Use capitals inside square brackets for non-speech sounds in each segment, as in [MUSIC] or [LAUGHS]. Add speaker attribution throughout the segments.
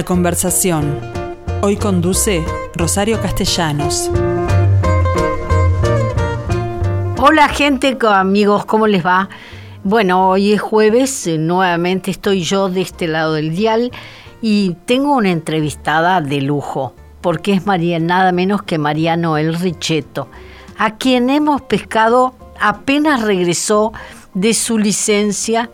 Speaker 1: La conversación. Hoy conduce Rosario Castellanos.
Speaker 2: Hola gente, amigos, ¿cómo les va? Bueno, hoy es jueves, eh, nuevamente estoy yo de este lado del dial y tengo una entrevistada de lujo, porque es María, nada menos que María Noel Richetto, a quien hemos pescado apenas regresó de su licencia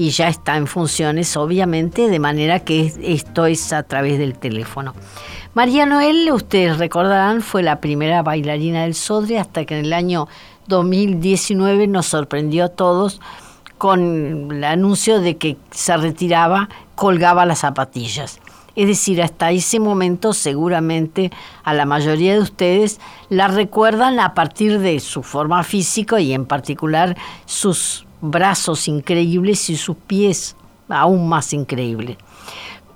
Speaker 2: y ya está en funciones, obviamente, de manera que esto es a través del teléfono. María Noel, ustedes recordarán, fue la primera bailarina del Sodre hasta que en el año 2019 nos sorprendió a todos con el anuncio de que se retiraba, colgaba las zapatillas. Es decir, hasta ese momento seguramente a la mayoría de ustedes la recuerdan a partir de su forma física y en particular sus brazos increíbles y sus pies aún más increíbles.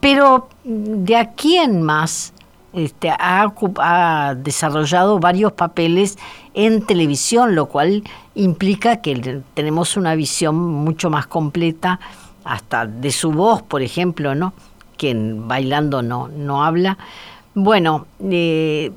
Speaker 2: Pero de aquí en más este, ha, desarrollado varios papeles en televisión, lo cual implica que tenemos una visión mucho más completa hasta de su voz, por ejemplo, ¿no? Que bailando no, no habla. Bueno, eh,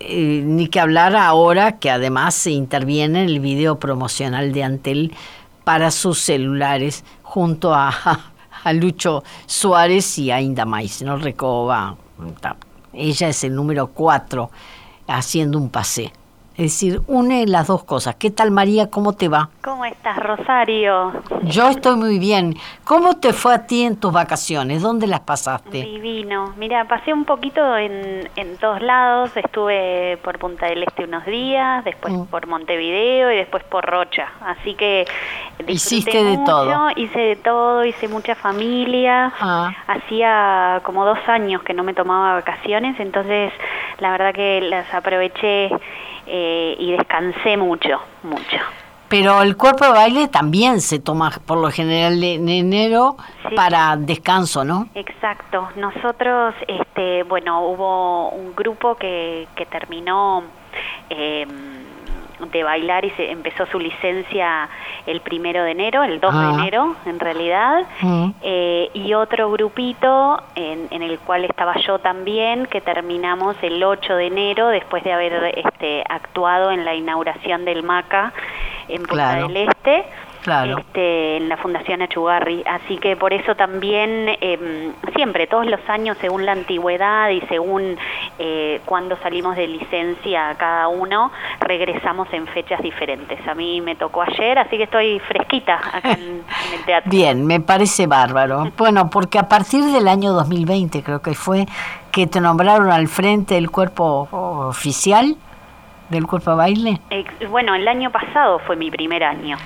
Speaker 2: eh, ni que hablar ahora que además se interviene en el video promocional de Antel para sus celulares junto a, [LAUGHS] a Lucho Suárez y a Indamais, ¿no? Recoba. Ella es el número cuatro haciendo un pase. Es decir, une las dos cosas. ¿Qué tal María? ¿Cómo te va?
Speaker 3: ¿Cómo estás, Rosario?
Speaker 2: Yo estoy muy bien. ¿Cómo te fue a ti en tus vacaciones? ¿Dónde las pasaste?
Speaker 3: Divino. Mira, pasé un poquito en, en todos lados. Estuve por Punta del Este unos días, después mm. por Montevideo y después por Rocha. Así que
Speaker 2: hiciste de todo.
Speaker 3: Hice de todo, hice mucha familia. Ah. Hacía como dos años que no me tomaba vacaciones, entonces la verdad que las aproveché eh, y descansé mucho, mucho.
Speaker 2: Pero el cuerpo de baile también se toma por lo general en enero para descanso, ¿no?
Speaker 3: Exacto. Nosotros, este, bueno, hubo un grupo que, que terminó eh, de bailar y se empezó su licencia el primero de enero, el 2 de ah. enero en realidad, mm. eh, y otro grupito en, en, el cual estaba yo también, que terminamos el 8 de enero después de haber este, actuado en la inauguración del MACA en Punta del Este claro. este, en la Fundación Achugarri. Así que por eso también eh, siempre, todos los años, según la antigüedad y según eh, cuando salimos de licencia cada uno, regresamos en fechas diferentes. A mí me tocó ayer, así que estoy fresquita acá en, el teatro.
Speaker 2: Bien, me parece bárbaro. Bueno, porque a partir del año 2020 creo que fue que te nombraron al frente del cuerpo oficial del cuerpo de baile.
Speaker 3: bueno, el año pasado fue mi primer año.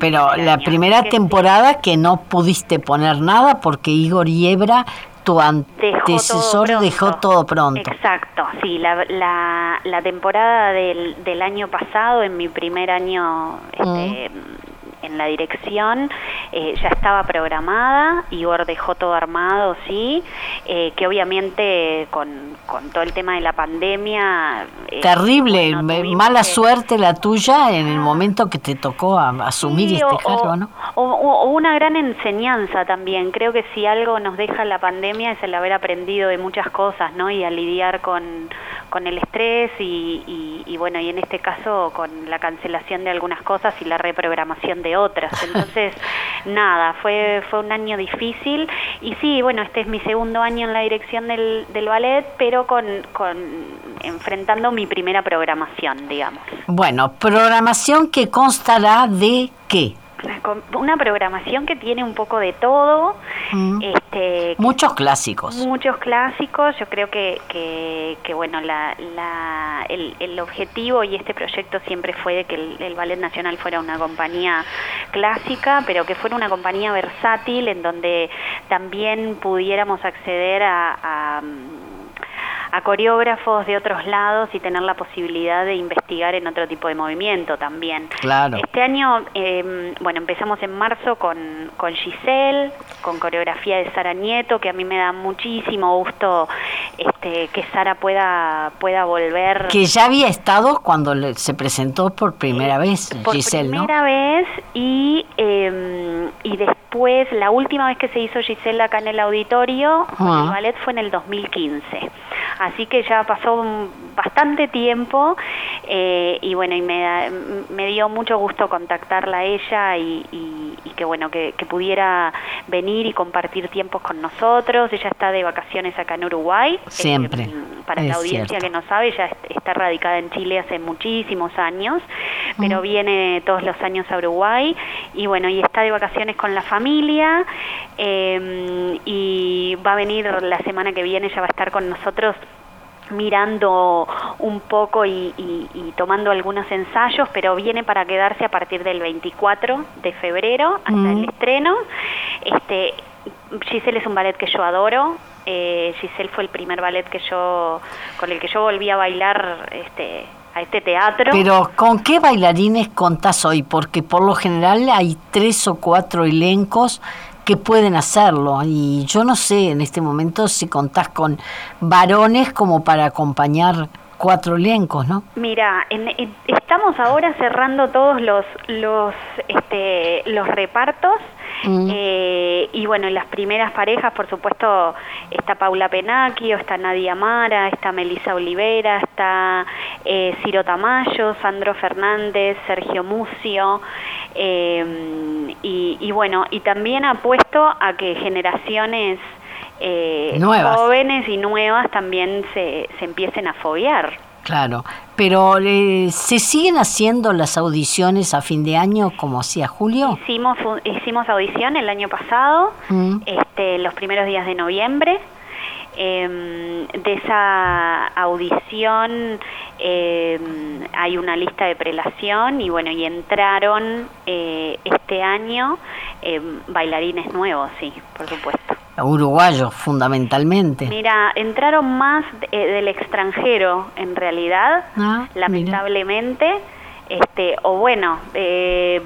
Speaker 2: Pero la primera temporada que no pudiste poner nada porque Igor Yebra, tu antecesor, dejó todo pronto.
Speaker 3: Exacto, sí, la, la, la temporada del, del, año pasado, en mi primer año este, mm en la dirección eh, ya estaba programada, Igor dejó todo armado, sí, eh, que obviamente con, con, todo el tema de la pandemia...
Speaker 2: Eh, Terrible, mala suerte la tuya en el momento que te tocó asumir este cargo, ¿no?
Speaker 3: O, una gran enseñanza también, creo que si algo nos deja la pandemia es el haber aprendido de muchas cosas, ¿no? Y a lidiar con, con el estrés y, y bueno, y en este caso con la cancelación de algunas cosas y la reprogramación de otras. [LAUGHS] Entonces, nada, fue, fue un año difícil y sí, bueno, este es mi segundo año en la dirección del, del ballet, pero con, con enfrentando mi primera programación, digamos.
Speaker 2: Bueno, programación que constará de qué?
Speaker 3: Una programación que tiene un poco de todo.
Speaker 2: Mm. Este, muchos clásicos.
Speaker 3: Muchos clásicos. Yo creo que, que, bueno, la, la, el, el, objetivo y este proyecto siempre fue de que el, Ballet Nacional fuera una compañía clásica, pero que fuera una compañía versátil en donde también pudiéramos acceder a a coreógrafos de otros lados y tener la posibilidad de investigar en otro tipo de movimiento también.
Speaker 2: Claro.
Speaker 3: Este año, eh, bueno, empezamos en marzo con, con Giselle, con coreografía de Sara Nieto, que a mí me da muchísimo gusto este, que Sara pueda, pueda volver.
Speaker 2: Que ya había estado cuando se presentó por primera vez,
Speaker 3: por
Speaker 2: Giselle,
Speaker 3: primera vez y, eh, y después, la última vez que se hizo Giselle acá en el auditorio,
Speaker 2: Ah.
Speaker 3: el ballet fue en el 2015. Así que ya pasó bastante tiempo eh, y bueno, y me, me dio mucho gusto contactarla a ella y- y que bueno, que, que pudiera venir y compartir tiempos con nosotros. Ella está de vacaciones acá en Uruguay.
Speaker 2: Siempre,
Speaker 3: Eh, para
Speaker 2: es
Speaker 3: la audiencia
Speaker 2: cierto.
Speaker 3: que no sabe, ella est- está radicada en Chile hace muchísimos años, pero viene todos los años a Uruguay y bueno, y está de vacaciones con la familia eh, y va a venir la semana que viene, ella va a estar con nosotros mirando un poco y, y- y tomando algunos ensayos, pero viene para quedarse a partir del 24 de febrero hasta
Speaker 2: Mm.
Speaker 3: el estreno. Este, Giselle es un ballet que yo adoro. Eh, Giselle fue el primer ballet que yo con el que yo volví a bailar este, a este teatro.
Speaker 2: Pero ¿con qué bailarines contás hoy? Porque por lo general hay tres o cuatro elencos que pueden hacerlo y yo no sé en este momento si contás con varones como para acompañar cuatro elencos, ¿no?
Speaker 3: Mira, en- en- estamos ahora cerrando todos los los este, los repartos
Speaker 2: Mm.
Speaker 3: eh, y bueno, en las primeras parejas, por supuesto, está Paula Penacchio, está Nadia Mara, está Melisa Olivera, está eh, Ciro Tamayo, Sandro Fernández, Sergio Mucio eh, y, y bueno, y también apuesto a que generaciones eh, jóvenes y nuevas también se, se empiecen a foguear.
Speaker 2: Claro, pero eh, ¿se siguen haciendo las audiciones a fin de año como hacía Julio?
Speaker 3: Hicimos, hicimos audición el año pasado,
Speaker 2: Mm.
Speaker 3: este, los primeros días de noviembre. Em, de esa audición em, hay una lista de prelación y bueno, y entraron eh, este año em, bailarines nuevos, sí, por supuesto.
Speaker 2: Uruguayos, fundamentalmente.
Speaker 3: Mira, entraron más eh, del extranjero en realidad,
Speaker 2: Ah, mira.
Speaker 3: lamentablemente, este, o bueno, eh,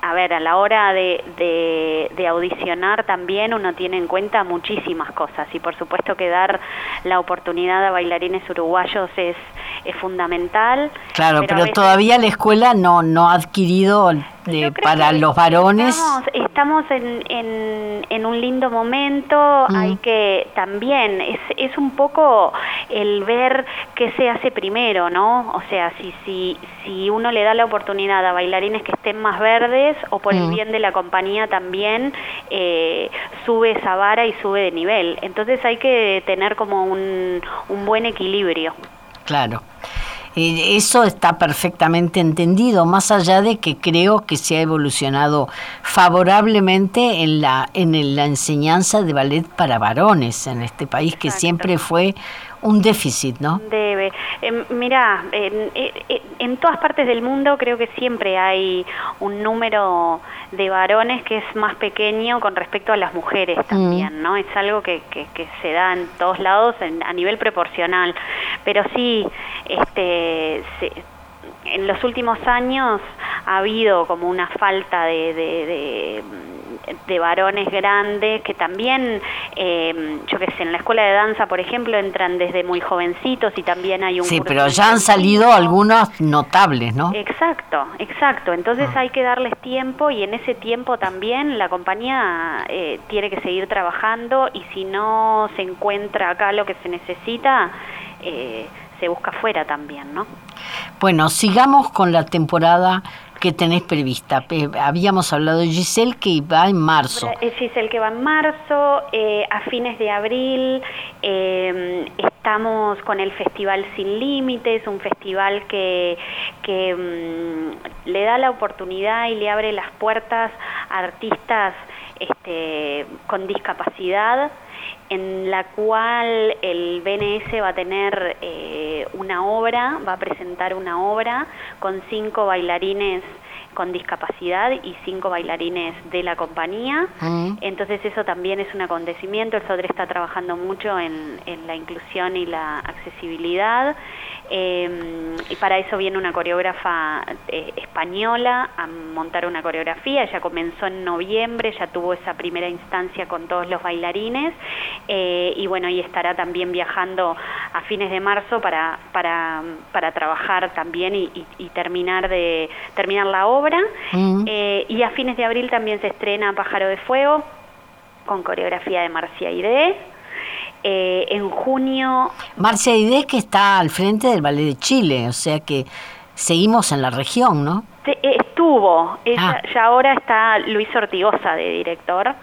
Speaker 3: a ver, a la hora de, de- de audicionar también uno tiene en cuenta muchísimas cosas y por supuesto que dar la oportunidad a bailarines uruguayos es, es fundamental.
Speaker 2: Claro, pero
Speaker 3: veces-
Speaker 2: todavía la escuela no, no ha adquirido
Speaker 3: creo
Speaker 2: para los varones.
Speaker 3: Estamos, estamos en, en, en un lindo momento,
Speaker 2: Mm.
Speaker 3: hay que también, es, es un poco el ver qué se hace primero, ¿no? O sea, si, si, si uno le da la oportunidad a bailarines que estén más verdes o por el
Speaker 2: Mm.
Speaker 3: bien de la compañía también eh, sube esa vara y sube de nivel. Entonces hay que tener como un, un buen equilibrio.
Speaker 2: Claro. Eh, Eso está perfectamente entendido, más allá de que creo que se ha evolucionado favorablemente en la, en la enseñanza de ballet para varones en este país, que
Speaker 3: Exacto.
Speaker 2: siempre fue un déficit, ¿no?
Speaker 3: Debe. Eh, mira, en, en- en todas partes del mundo creo que siempre hay un número de varones que es más pequeño con respecto a las mujeres también, ¿no? Es algo que, que, que se da en todos lados en- a nivel proporcional. Pero sí, este, se- en los últimos años ha habido como una falta de, de, de, de varones grandes que también, eh, yo qué sé, en la escuela de danza, por ejemplo, entran desde muy jovencitos y también hay un
Speaker 2: Sí, pero ya han salido algunos notables, ¿no?
Speaker 3: Exacto, exacto. Entonces
Speaker 2: Ah.
Speaker 3: hay que darles tiempo y en ese tiempo también la compañía eh, tiene que seguir trabajando y si no se encuentra acá lo que se necesita, eh, se busca afuera también, ¿no?
Speaker 2: Bueno, sigamos con la temporada que tenés prevista. Habíamos hablado de Giselle que va en marzo.
Speaker 3: Giselle que va en marzo, eh, a fines de abril eh, estamos con el Festival Sin Límites, un festival que, que mm, le da la oportunidad y le abre las puertas a artistas este, con discapacidad en la cual el BNS va a tener eh, una obra, va a presentar una obra con cinco bailarines con discapacidad y cinco bailarines de la compañía.
Speaker 2: Mm.
Speaker 3: Entonces eso también es un acontecimiento. El SODRE está trabajando mucho en, en la inclusión y la accesibilidad. Eh, y para eso viene una coreógrafa eh, española a montar una coreografía. Ella comenzó en noviembre, ya tuvo esa primera instancia con todos los bailarines eh, y bueno, y estará también viajando a fines de marzo para, para, para trabajar también y, y- y terminar de terminar la obra.
Speaker 2: Mm.
Speaker 3: Eh, y a fines de abril también se estrena Pájaro de Fuego con coreografía de Marcia Ide. Eh, en junio
Speaker 2: Marcia Aidez que está al frente del Ballet de Chile, o sea que seguimos en la región, ¿no?
Speaker 3: estuvo, ella-
Speaker 2: Ah.
Speaker 3: ya ahora está Luis Ortigosa de director.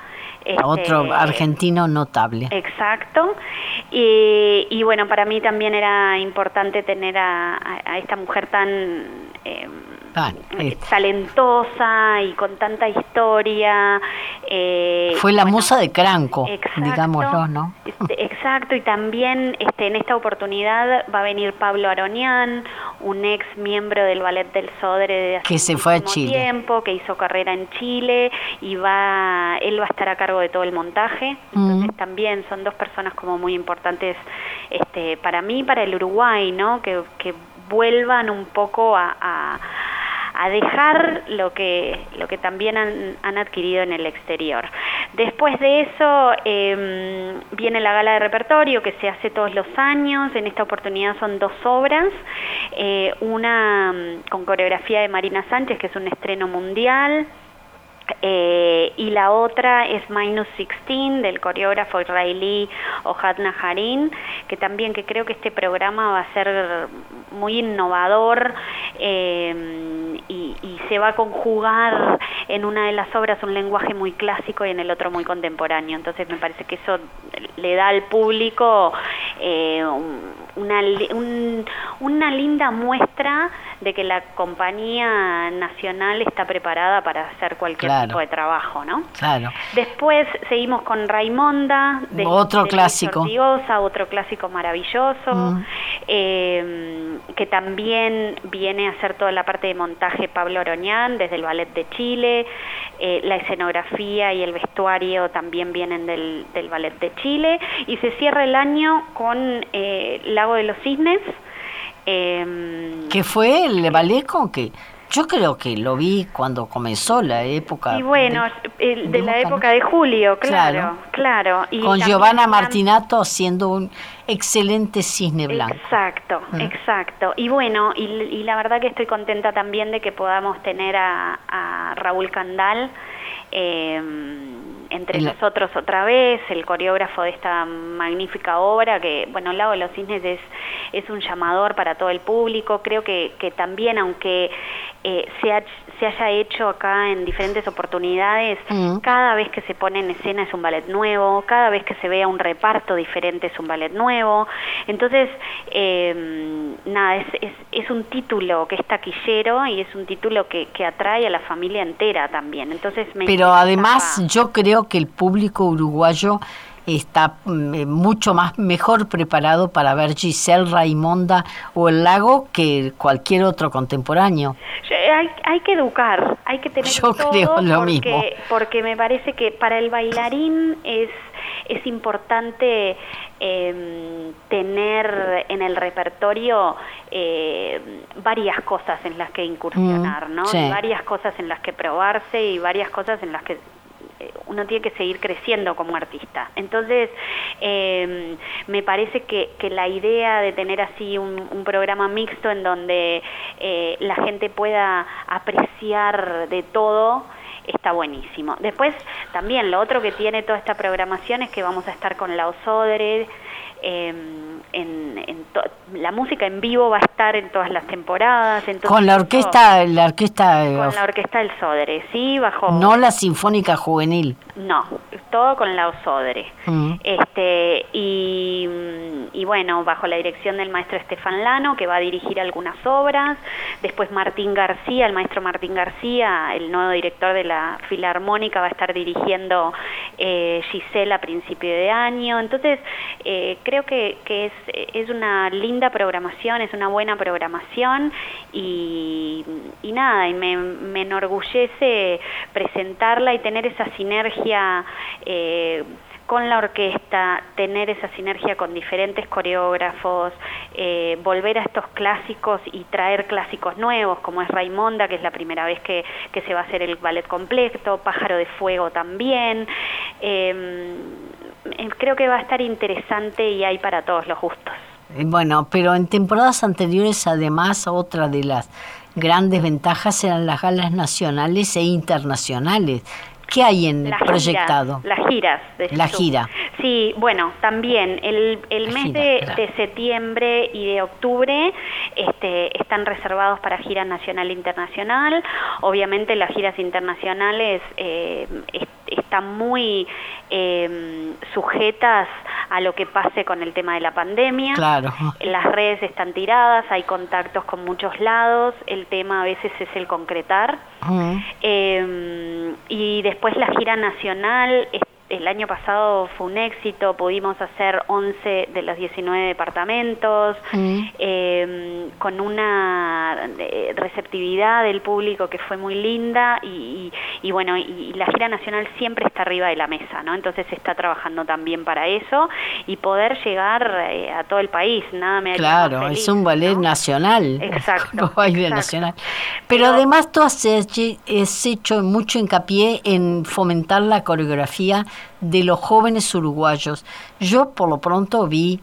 Speaker 3: Este,
Speaker 2: Otro argentino notable.
Speaker 3: Exacto. Y, y bueno, para mí también era importante tener a, a- a esta mujer tan eh, Talentosa y con tanta historia. eh,
Speaker 2: Fue la
Speaker 3: bueno,
Speaker 2: musa de Cranco,
Speaker 3: Exacto.
Speaker 2: digámoslo, ¿no?
Speaker 3: Este, Exacto, y también este, en esta oportunidad va a venir Pablo Aronian, un ex miembro del Ballet del Sodre de hace
Speaker 2: Que se fue a Chile.
Speaker 3: tiempo, que hizo carrera en Chile y va, él va a estar a cargo de todo el montaje. Entonces
Speaker 2: Mm.
Speaker 3: también son dos personas como muy importantes este, para mí, y para el Uruguay, ¿no? Que, que vuelvan un poco a, a- a dejar lo que, lo que también han, han adquirido en el exterior. Después de eso eh, viene la gala de repertorio que se hace todos los años, en esta oportunidad son dos obras, eh, una mm, con coreografía de Marina Sánchez, que es un estreno mundial, eh, y la otra es Minus 16 del coreógrafo israelí Ohad Naharin, que también que creo que este programa va a ser muy innovador eh, y, se va a conjugar en una de las obras un lenguaje muy clásico y en el otro muy contemporáneo. Entonces me parece que eso le da al público eh, un- una, un- una linda muestra de que la compañía nacional está preparada para hacer cualquier
Speaker 2: Claro.
Speaker 3: tipo de trabajo, ¿no?
Speaker 2: Claro.
Speaker 3: Después seguimos con Raimonda, de,
Speaker 2: Otro
Speaker 3: de
Speaker 2: clásico.
Speaker 3: Ortigosa, otro clásico maravilloso,
Speaker 2: Mm.
Speaker 3: eh, que también viene a hacer toda la parte de montaje Pablo Oroñán desde el Ballet de Chile, eh, la escenografía y el vestuario también vienen del, del Ballet de Chile, y se cierra el año con eh, Lago de los Cisnes. Eh,
Speaker 2: ¿Qué fue el ballet con que yo creo que lo vi cuando comenzó la época
Speaker 3: Y bueno,
Speaker 2: de-
Speaker 3: el- de, la época de Julio, claro,
Speaker 2: Claro.
Speaker 3: claro. Y
Speaker 2: con Giovanna Martinato haciendo un excelente cisne blanco.
Speaker 3: Exacto,
Speaker 2: Mm.
Speaker 3: exacto. Y bueno, y, y la verdad que estoy contenta también de que podamos tener a, a Raúl Candal eh, entre
Speaker 2: El-
Speaker 3: nosotros otra vez, el coreógrafo de esta magnífica obra, que bueno, Lago de los Cisnes es, es un llamador para todo el público. Creo que, que también, aunque eh, se, ha- se haya hecho acá en diferentes oportunidades,
Speaker 2: Mm.
Speaker 3: cada vez que se pone en escena es un ballet nuevo, cada vez que se vea un reparto diferente es un ballet nuevo. Entonces, eh, nada, es, es, es un título que es taquillero y es un título que, que atrae a la familia entera también. Entonces, me
Speaker 2: Pero además yo creo que el público uruguayo está mm, eh, mucho más mejor preparado para ver Giselle, Raimonda o El Lago que cualquier otro contemporáneo.
Speaker 3: Yo- Hay, hay que educar, hay que tener
Speaker 2: Yo
Speaker 3: todo
Speaker 2: creo lo
Speaker 3: porque,
Speaker 2: mismo.
Speaker 3: porque me parece que para el bailarín es, es importante eh, tener en el repertorio eh, varias cosas en las que incursionar,
Speaker 2: Mm,
Speaker 3: ¿no?
Speaker 2: sí.
Speaker 3: Varias cosas en las que probarse y varias cosas en las que eh, uno tiene que seguir creciendo como artista. Entonces, eh, me parece que, que la idea de tener así un, un programa mixto en donde eh, la gente pueda apreciar de todo, está buenísimo. Después, también lo otro que tiene toda esta programación es que vamos a estar con la Osodre, eh, en, en to- la música en vivo va a estar en todas las temporadas. entonces
Speaker 2: Con la orquesta, la orquesta,
Speaker 3: Con la orquesta del Sodre, sí, bajo...
Speaker 2: no la Sinfónica Juvenil.
Speaker 3: No, todo con la Osodre.
Speaker 2: Mm.
Speaker 3: Este, y, y bueno, bajo la dirección del maestro Estefan Lano, que va a dirigir algunas obras. Después Martín García, el maestro Martín García, el nuevo director de la Filarmónica, va a estar dirigiendo eh, Gisela a principio de año. Entonces, eh, creo creo que, es, una linda programación, es una buena programación y, nada, y me, enorgullece presentarla y tener esa sinergia. Eh, con la orquesta, tener esa sinergia con diferentes coreógrafos, eh, volver a estos clásicos y traer clásicos nuevos, como es Raimonda, que es la primera vez que, se va a hacer el ballet completo, Pájaro de Fuego también. Em, creo que va a estar interesante y hay para todos los gustos.
Speaker 2: Eh, bueno, pero en temporadas anteriores, además, otra de las grandes ventajas eran las galas nacionales e internacionales. ¿Qué hay en el proyectado?
Speaker 3: las giras.
Speaker 2: De la gira.
Speaker 3: Sí, bueno, también el, el mes de, septiembre y de octubre este, están reservados para gira nacional e internacional. Obviamente las giras internacionales eh, están muy eh, sujetas a lo que pase con el tema de la pandemia.
Speaker 2: Claro.
Speaker 3: Las redes están tiradas, hay contactos con muchos lados, el tema a veces es el concretar. eh, y después la gira nacional el año pasado fue un éxito, pudimos hacer 11 de los 19 departamentos, mm. em, con una eh, receptividad del público que fue muy linda y, bueno, y, la gira nacional siempre está arriba de la mesa, ¿no? Entonces se está trabajando también para eso y poder llegar eh, a todo el país, nada me
Speaker 2: Claro, es un ballet nacional. [LAUGHS]
Speaker 3: Exacto.
Speaker 2: baile nacional. Pero, además tú has hecho mucho hincapié en fomentar la coreografía de los jóvenes uruguayos. Yo por lo pronto vi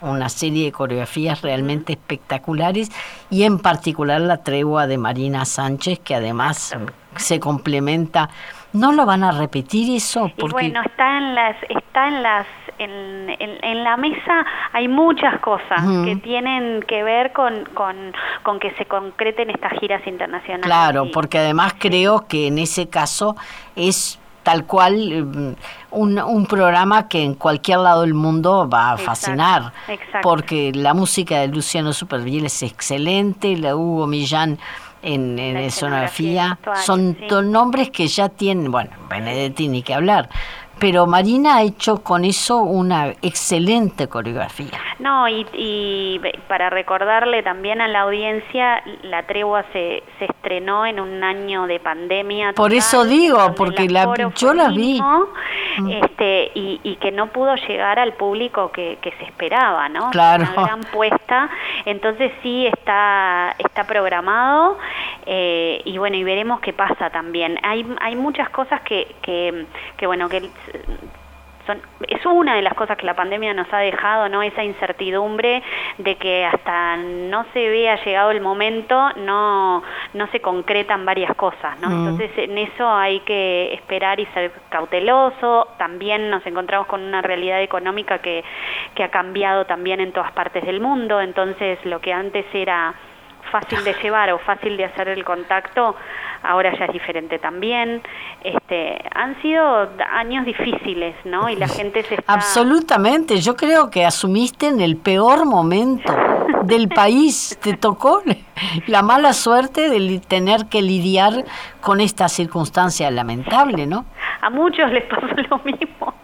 Speaker 2: una serie de coreografías realmente espectaculares y en particular la tregua de Marina Sánchez que además se complementa. ¿No lo van a repetir eso?
Speaker 3: Porque... bueno, está en las, está en las, en, en, la mesa hay muchas cosas que tienen que ver con, con, con, que se concreten estas giras internacionales.
Speaker 2: Claro, porque además creo que en ese caso es tal cual eh, un, un, programa que en cualquier lado del mundo va a fascinar, porque la música de Luciano Superviel es excelente, la Hugo Millán en, en escenografía, son nombres que ya tienen, bueno, Benedetti ni que hablar, pero Marina ha hecho con eso una excelente coreografía.
Speaker 3: No, y, para recordarle también a la audiencia, la tregua se, se estrenó en un año de pandemia.
Speaker 2: Por eso digo, porque la, yo la vi.
Speaker 3: Mm. Este, y, que no pudo llegar al público que, se esperaba, ¿no?
Speaker 2: Claro.
Speaker 3: Una gran puesta. Entonces sí está, está programado eh, y bueno, y veremos qué pasa también. Hay, hay muchas cosas que, que, que bueno, que son, es una de las cosas que la pandemia nos ha dejado, ¿no? Esa incertidumbre de que hasta no se vea llegado el momento, no, no se concretan varias cosas, ¿no? Mm. Entonces en eso hay que esperar y ser cauteloso. También nos encontramos con una realidad económica que, que ha cambiado también en todas partes del mundo, entonces lo que antes era fácil de llevar o fácil de hacer el contacto, ahora ya es diferente también. Este, han sido años difíciles, ¿no? Y la [LAUGHS] gente se está...
Speaker 2: Absolutamente, yo creo que asumiste en el peor momento [LAUGHS] del país, te tocó la mala suerte de tener que lidiar con esta circunstancia lamentable, ¿no?
Speaker 3: A muchos les pasó lo mismo.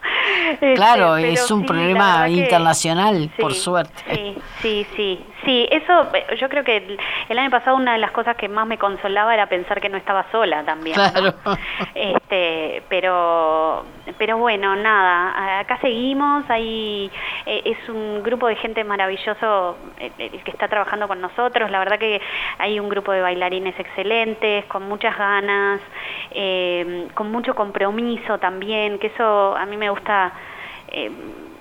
Speaker 2: Claro, este, es un problema internacional, por suerte.
Speaker 3: Sí, sí, sí, sí. Eso, yo creo que el, año pasado una de las cosas que más me consolaba era pensar que no estaba sola también.
Speaker 2: Claro. [LAUGHS]
Speaker 3: Este, pero, pero bueno, nada. Acá seguimos. Hay eh, es un grupo de gente maravilloso el, que está trabajando con nosotros. La verdad que hay un grupo de bailarines excelentes, con muchas ganas, eh, con mucho compromiso también. Que eso a mí me gusta eh,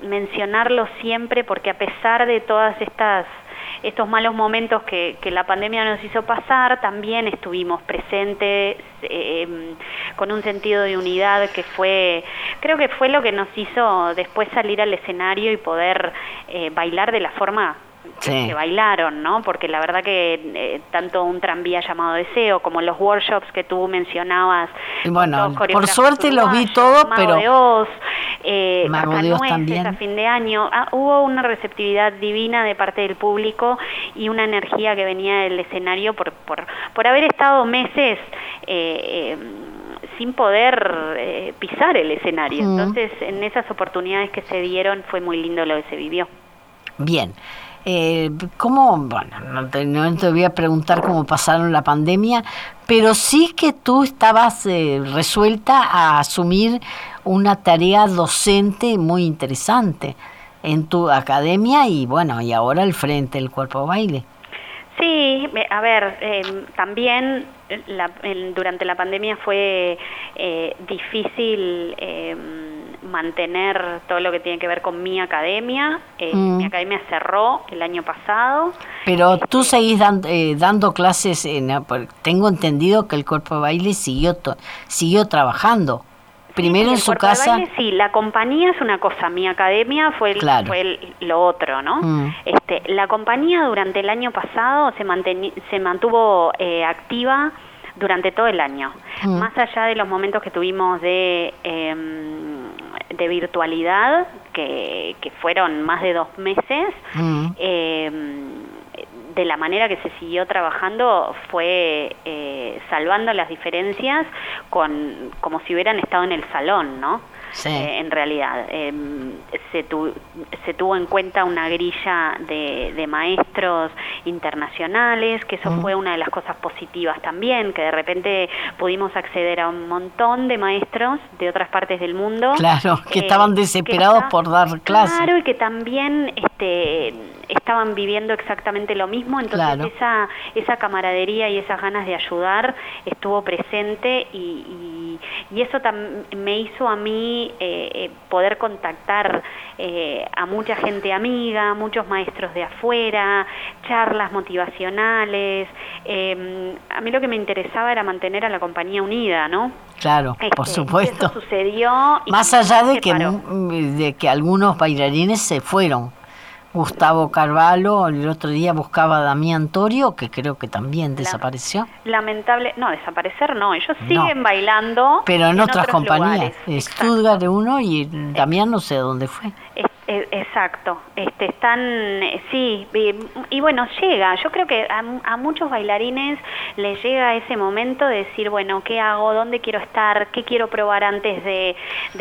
Speaker 3: mencionarlo siempre porque a pesar de todas estas estos malos momentos que, la pandemia nos hizo pasar, también estuvimos presentes eh, con un sentido de unidad que fue, creo que fue lo que nos hizo después salir al escenario y poder eh, bailar de la forma que, bailaron, ¿no? Porque la verdad que eh, tanto un tranvía llamado Deseo como los workshops que tú mencionabas.
Speaker 2: bueno, por suerte los vi todos, pero.
Speaker 3: De Oz, eh, también. A fin de año. Ah, hubo una receptividad divina de parte del público y una energía que venía del escenario por, por, por haber estado meses. Eh, eh sin poder eh, pisar el escenario. Entonces, en esas oportunidades que se dieron fue muy lindo lo que se vivió.
Speaker 2: Bien. Eh, ¿Cómo? Bueno, no te, no te voy a preguntar cómo pasaron la pandemia, pero sí que tú estabas eh, resuelta a asumir una tarea docente muy interesante en tu academia y bueno, y ahora al frente del cuerpo baile.
Speaker 3: Sí, a ver, em, también durante la pandemia fue eh, difícil em, mantener todo lo que tiene que ver con mi academia. Eh, mm. Mi academia cerró el año pasado.
Speaker 2: Pero tú este seguís eh, dando clases, en, tengo entendido que el cuerpo de baile siguió, siguió trabajando primero en su casa.
Speaker 3: sí, la compañía es una cosa, mi academia fue, fue lo otro, ¿no? Mm. Este, la compañía durante el año pasado se, se mantuvo eh, activa durante todo el año, mm. más allá de los momentos que tuvimos de, em, de virtualidad, que, que, fueron más de dos meses. Em, de la manera que se siguió trabajando fue eh, salvando las diferencias con como si hubieran estado en el salón, ¿no? Eh, en realidad. Em, se, se tuvo en cuenta una grilla de, de maestros internacionales, que eso fue una de las cosas positivas también, que de repente pudimos acceder a un montón de maestros de otras partes del mundo.
Speaker 2: Claro, que estaban eh, desesperados por dar clases.
Speaker 3: Claro, y que también este, estaban viviendo exactamente lo mismo, entonces esa, esa camaradería y esas ganas de ayudar estuvo presente y, y, eso me hizo a mí eh, eh, poder contactar eh, a mucha gente amiga, muchos maestros de afuera, charlas motivacionales. Em, a mí lo que me interesaba era mantener a la compañía unida, ¿no?
Speaker 2: Claro, por este, supuesto.
Speaker 3: Eso sucedió.
Speaker 2: Más allá de que, de que algunos bailarines se fueron. Gustavo Carvalho, el otro día buscaba a Damián Torio, que creo que también desapareció.
Speaker 3: Lamentable, no, desaparecer no, ellos siguen bailando.
Speaker 2: Pero en, otras compañías, Stuttgart de uno y Damián no sé dónde fue.
Speaker 3: E, exacto, este, están, eh, sí, y, bueno, llega, yo creo que a, muchos bailarines les llega ese momento de decir, bueno, ¿qué hago? ¿Dónde quiero estar? ¿Qué quiero probar antes de,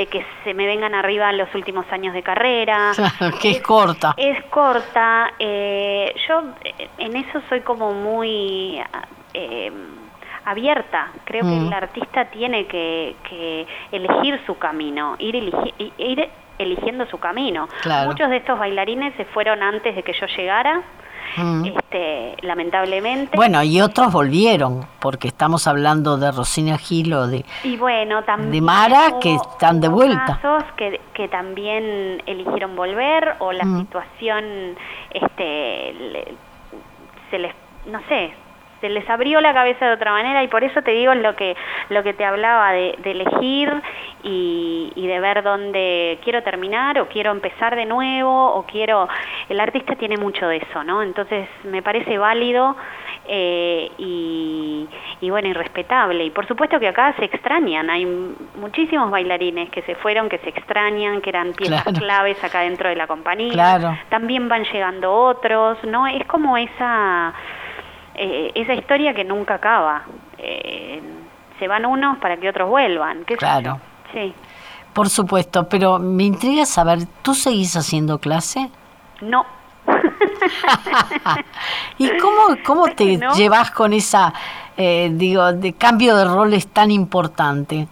Speaker 3: que se me vengan arriba los últimos años de carrera? [LAUGHS]
Speaker 2: que es, corta.
Speaker 3: Es corta, eh, yo eh, en eso soy como muy... abierta. Creo que mm. el artista tiene que, elegir su camino, ir, ir eligiendo su camino. Muchos de estos bailarines se fueron antes de que yo llegara. Mm. Este, lamentablemente.
Speaker 2: Bueno, y otros volvieron, porque estamos hablando de Rosina Gil o de,
Speaker 3: y bueno, también
Speaker 2: de Mara, que están de vuelta.
Speaker 3: Casos que, que también eligieron volver, o la mm. situación este, se les, no sé, se les abrió la cabeza de otra manera y por eso te digo lo que lo que te hablaba de, elegir y, de ver dónde quiero terminar o quiero empezar de nuevo o quiero el artista tiene mucho de eso no entonces me parece válido eh, y, y, bueno, irrespetable. Y por supuesto que acá se extrañan, hay muchísimos bailarines que se fueron, que se extrañan, que eran piezas claves acá dentro de la compañía. También van llegando otros, ¿no? Es como esa eh, esa historia que nunca acaba. Eh, se van unos para que otros vuelvan.
Speaker 2: claro. Sí. Por supuesto, pero me intriga saber, ¿tú seguís haciendo clase?
Speaker 3: No. [LAUGHS]
Speaker 2: ¿Y cómo, cómo [LAUGHS] te llevas con esa, eh, digo, de cambio de roles tan importante?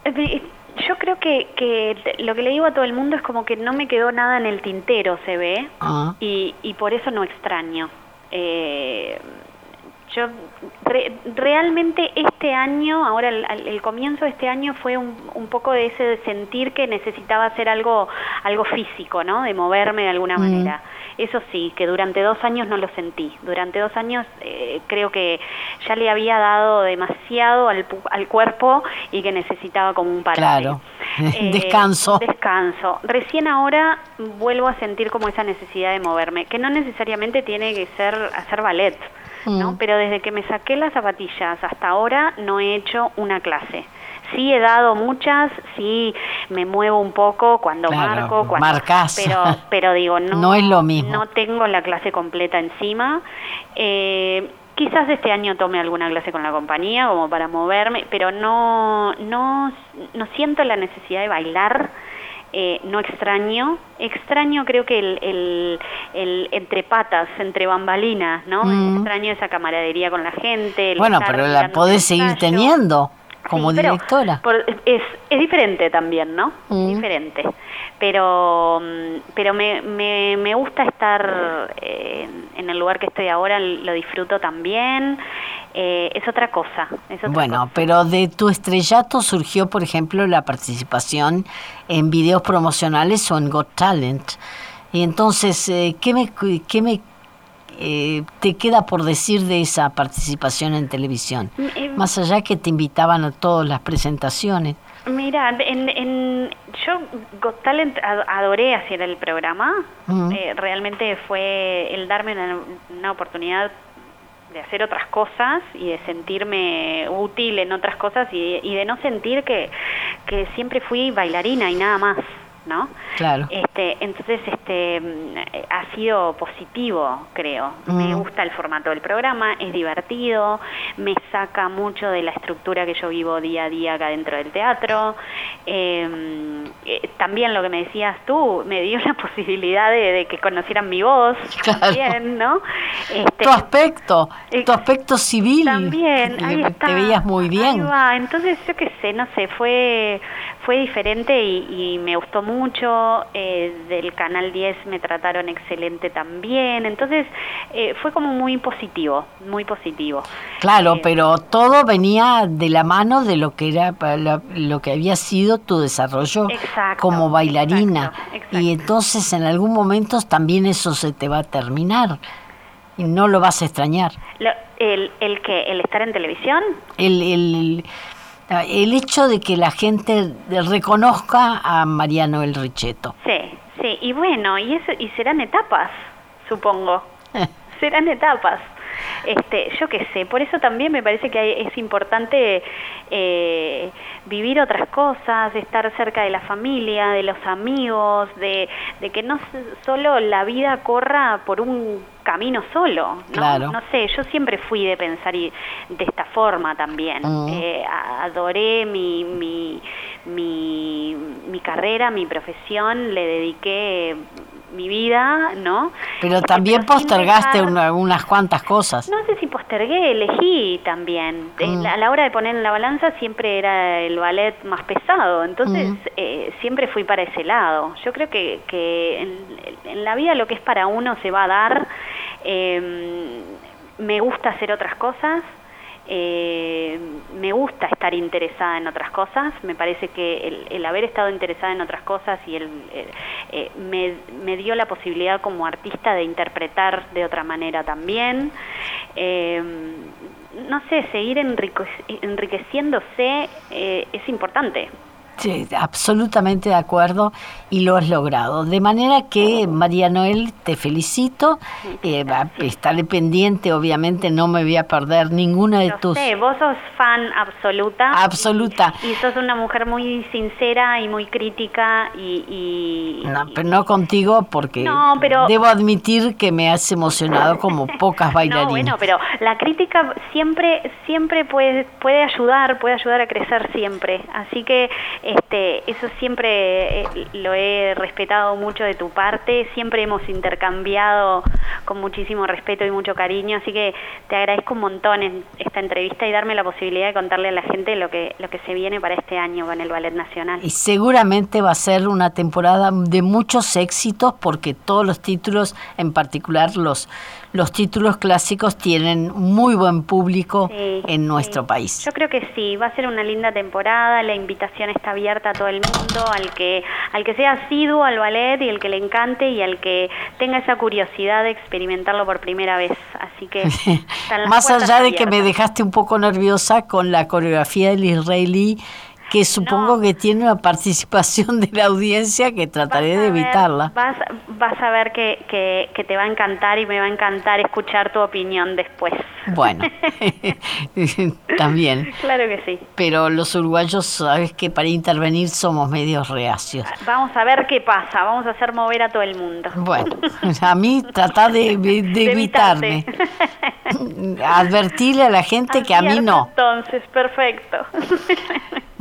Speaker 3: Yo creo que, que lo que le digo a todo el mundo es como que no me quedó nada en el tintero, se ve, ah. y, y por eso no extraño. Eh, yo realmente este año, ahora el, comienzo de este año fue un, un, poco de ese de sentir que necesitaba hacer algo, algo físico, ¿no? De moverme de alguna mm. manera. Eso sí, que durante dos años no lo sentí. Durante dos años eh, creo que ya le había dado demasiado al, al cuerpo y que necesitaba como un parate.
Speaker 2: Claro. Eh, [LAUGHS] descanso.
Speaker 3: Descanso. Recién ahora vuelvo a sentir como esa necesidad de moverme, que no necesariamente tiene que ser hacer ballet. ¿No? Mm. Pero desde que me saqué las zapatillas hasta ahora no he hecho una clase. Sí he dado muchas, sí me muevo un poco cuando marco, cuando
Speaker 2: marcas.
Speaker 3: pero pero digo [LAUGHS] no
Speaker 2: no es lo mismo.
Speaker 3: No tengo la clase completa encima. Eh, quizás este año tome alguna clase con la compañía como para moverme, pero no no no siento la necesidad de bailar eh, no extraño. Extraño creo que el, el, entre patas, entre bambalinas, ¿no?
Speaker 2: Mm.
Speaker 3: Extraño esa camaradería con la gente.
Speaker 2: Bueno, pero la podés seguir teniendo como directora.
Speaker 3: es, es diferente también, ¿no?
Speaker 2: Mm.
Speaker 3: Diferente. Pero, mm, pero me, me, me gusta estar eh, en el lugar que estoy ahora, lo disfruto también. Eh, es otra cosa.
Speaker 2: bueno, pero de tu estrellato surgió, por ejemplo, la participación en videos promocionales o en Got Talent. Y entonces, eh, ¿qué me, qué me eh, te queda por decir de esa participación en televisión? Mm, Más allá que te invitaban a todas las presentaciones.
Speaker 3: Mira, en, yo Got Talent adoré hacer el programa.
Speaker 2: Mm.
Speaker 3: realmente fue el darme una oportunidad de hacer otras cosas y de sentirme útil en otras cosas y, y de no sentir que, que siempre fui bailarina y nada más. ¿No?
Speaker 2: Claro.
Speaker 3: Este, entonces, este, ha sido positivo, creo. Me
Speaker 2: Mm.
Speaker 3: gusta el formato del programa, es divertido, me saca mucho de la estructura que yo vivo día a día acá dentro del teatro. Em, eh, también lo que me decías tú, me dio la [LAUGHS] posibilidad de, que conocieran mi voz,
Speaker 2: Claro.
Speaker 3: también, ¿no? Este,
Speaker 2: tu aspecto,
Speaker 3: eh,
Speaker 2: tu aspecto civil.
Speaker 3: también, ahí
Speaker 2: te,
Speaker 3: está.
Speaker 2: te veías muy bien.
Speaker 3: Ahí va. Entonces, yo qué sé, no sé, fue, fue diferente y, y me gustó mucho. Eh, del Canal 10 me trataron excelente también. Entonces, eh, fue como muy positivo, muy positivo.
Speaker 2: Claro,
Speaker 3: Eh,
Speaker 2: pero todo venía de la mano de lo que era lo que había sido tu desarrollo
Speaker 3: Exacto,
Speaker 2: como bailarina.
Speaker 3: exacto, exacto.
Speaker 2: Y entonces en algún momento también eso se te va a terminar y no lo vas a extrañar.
Speaker 3: lo- el, el que el estar en televisión,
Speaker 2: El, el, el hecho de que la gente reconozca a Mariano El Richeto.
Speaker 3: sí, sí. Y bueno, y, eso, y serán etapas, supongo. [LAUGHS] serán etapas. Este, yo qué sé, por eso también me parece que hay- es importante eh, vivir otras cosas, estar cerca de la familia, de los amigos, de, de que no solo la vida corra por un camino solo. ¿no?
Speaker 2: Claro.
Speaker 3: No sé, yo siempre fui de pensar y de esta forma también. Eh, adoré mi, mi, mi, mi carrera, mi profesión, le dediqué mi vida, ¿no?
Speaker 2: Pero también postergaste
Speaker 3: dejar-
Speaker 2: una- unas cuantas cosas.
Speaker 3: no sé si postergué, elegí también. Eh,
Speaker 2: Mm.
Speaker 3: A la hora de poner en la balanza siempre era el ballet más pesado, entonces
Speaker 2: Mm.
Speaker 3: eh, siempre fui para ese lado. Yo creo que, que en, en la vida lo que es para uno se va a dar. Eh, me gusta hacer otras cosas. eh, me gusta estar interesada en otras cosas, me parece que el, el haber estado interesada en otras cosas y el, eh, eh, me, me dio la posibilidad como artista de interpretar de otra manera también. Eh, no sé, seguir enrique- enriqueciéndose eh, es importante.
Speaker 2: Sí, absolutamente de acuerdo y lo has logrado. De manera que, María Noel, te felicito. Eh, estaré pendiente, obviamente no me voy a perder ninguna de
Speaker 3: Lo
Speaker 2: tus...
Speaker 3: sé, vos sos fan absoluta.
Speaker 2: Absoluta.
Speaker 3: Y, y sos una mujer muy sincera y muy crítica y... y-
Speaker 2: No, pero no contigo porque
Speaker 3: No, pero-
Speaker 2: debo admitir que me has emocionado como [LAUGHS] pocas bailarinas.
Speaker 3: No, bueno, pero la crítica siempre siempre puede puede ayudar, puede ayudar a crecer siempre. Así que este eso siempre eh, lo he respetado mucho de tu parte, siempre hemos intercambiado con muchísimo respeto y mucho cariño, así que te agradezco un montón esta entrevista y darme la posibilidad de contarle a la gente lo que lo que se viene para este año con el Ballet Nacional.
Speaker 2: Y seguramente va a ser una temporada de muchos éxitos porque todos los títulos, en particular los, los títulos clásicos, tienen muy buen público
Speaker 3: Sí,
Speaker 2: en nuestro
Speaker 3: sí.
Speaker 2: país.
Speaker 3: Yo creo que sí, va a ser una linda temporada, la invitación está abierta a todo el mundo, al que al que sea asiduo al ballet y el que le encante y al que tenga esa curiosidad de experimentarlo por primera vez. Así que [LAUGHS]
Speaker 2: Más allá de que me dejaste un poco nerviosa con la coreografía del israelí, que supongo
Speaker 3: No.
Speaker 2: que tiene una participación de la audiencia que trataré de
Speaker 3: a ver-
Speaker 2: evitarla.
Speaker 3: vas, vas a ver que, que, que te va a encantar y me va a encantar escuchar tu opinión después.
Speaker 2: Bueno, [LAUGHS] [LAUGHS] también.
Speaker 3: Claro que sí.
Speaker 2: Pero los uruguayos, sabes que para intervenir somos medios reacios.
Speaker 3: Vamos a ver qué pasa, vamos a hacer mover a todo el mundo.
Speaker 2: Bueno, [LAUGHS] a mí tratar de, de
Speaker 3: De
Speaker 2: evitarme. Advertirle a la gente que a mí no.
Speaker 3: Entonces, perfecto.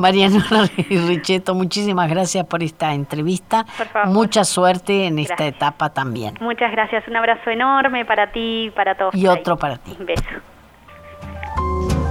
Speaker 2: Mariano [LAUGHS] Richeto, muchísimas gracias por esta entrevista.
Speaker 3: Por favor.
Speaker 2: Mucha suerte en esta etapa también.
Speaker 3: Muchas gracias, un abrazo enorme para ti, y para todos.
Speaker 2: Y otro para ti.
Speaker 3: Un beso.